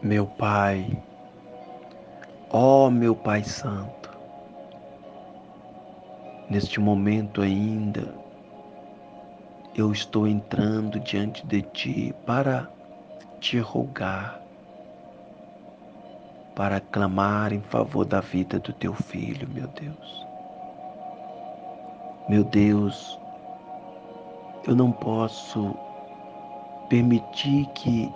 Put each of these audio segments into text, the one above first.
meu Pai, ó meu Pai Santo, neste momento ainda eu estou entrando diante de Ti para te rogar, para clamar em favor da vida do Teu filho, meu Deus. Meu Deus, eu não posso permitir que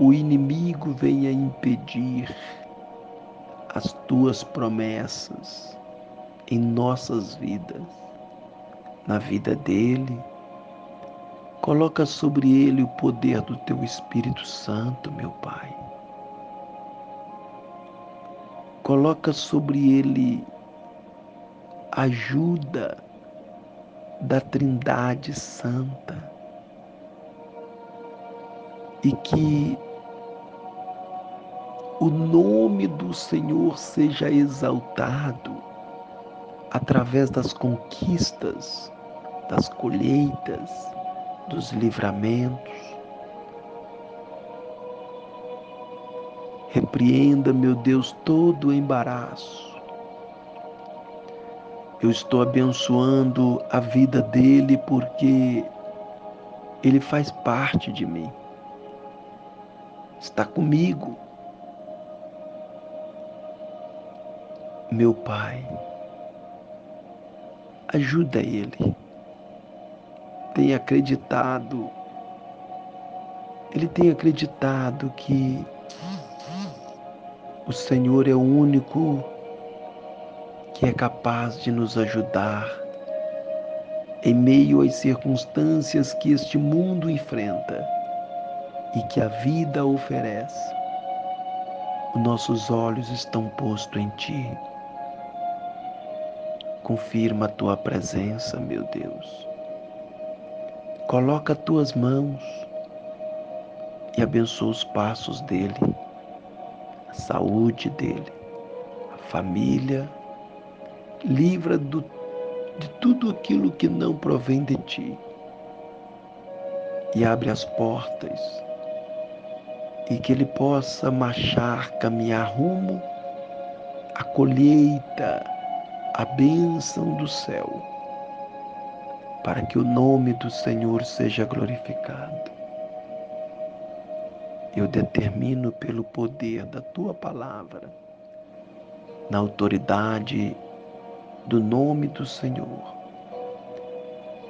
o inimigo venha impedir as tuas promessas em nossas vidas, na vida dele. Coloca sobre ele o poder do teu Espírito Santo, meu Pai. Coloca sobre ele ajuda da Trindade Santa e que o nome do Senhor seja exaltado através das conquistas, das colheitas, dos livramentos. Repreenda, meu Deus, todo o embaraço. Eu estou abençoando a vida dele porque ele faz parte de mim. Está comigo meu Pai, ajuda ele. Tem acreditado, ele tem acreditado que o Senhor é o único que é capaz de nos ajudar em meio às circunstâncias que este mundo enfrenta e que a vida oferece. Os nossos olhos estão postos em Ti confirma a tua presença, meu Deus. Coloca as tuas mãos e abençoa os passos dele, a saúde dele, a família. Livra do, de tudo aquilo que não provém de ti e abre as portas e que ele possa marchar, caminhar rumo à colheita a bênção do céu, para que o nome do Senhor seja glorificado. Eu determino pelo poder da tua palavra, na autoridade do nome do Senhor,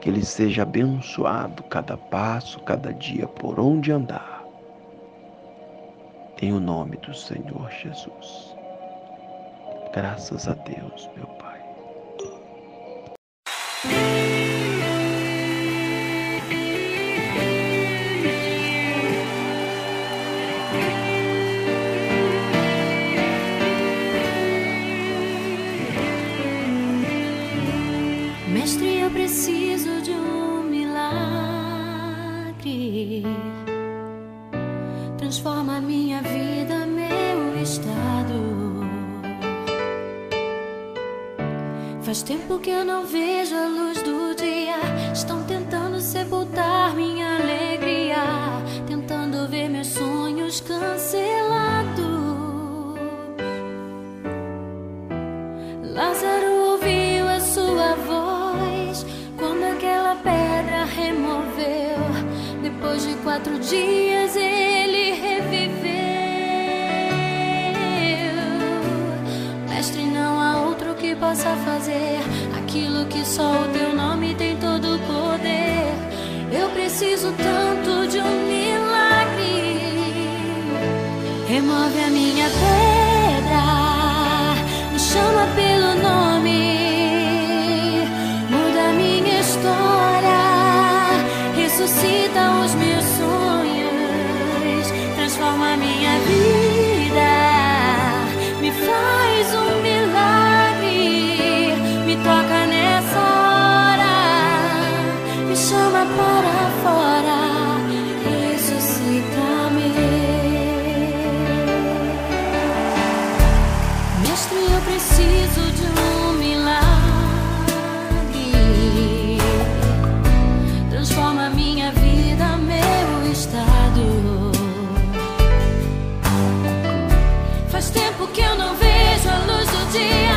que ele seja abençoado cada passo, cada dia por onde andar. Em o nome do Senhor Jesus. Graças a Deus, meu Pai. Transforma minha vida, meu estado. Faz tempo que eu não vejo a luz do dia. Estão tentando sepultar minha alegria, tentando ver meus sonhos cancelados. Lázaro Depois de quatro dias possa fazer aquilo que só o teu nome tem todo o poder. Eu preciso tanto de um milagre. Remove a minha pedra, que eu não vejo a luz do dia.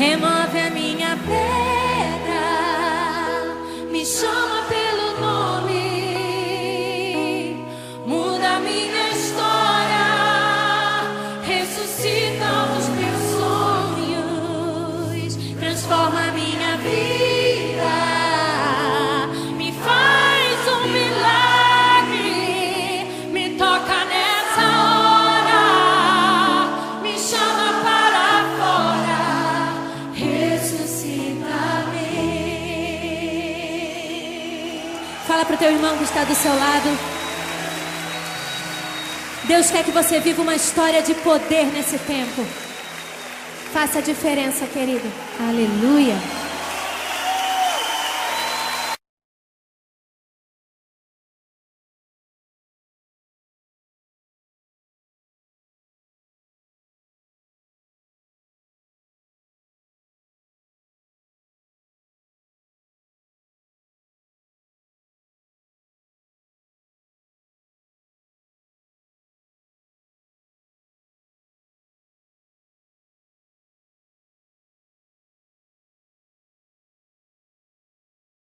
Remove teu irmão que está do seu lado. Deus quer que você viva uma história de poder nesse tempo. Faça a diferença, querido. Aleluia.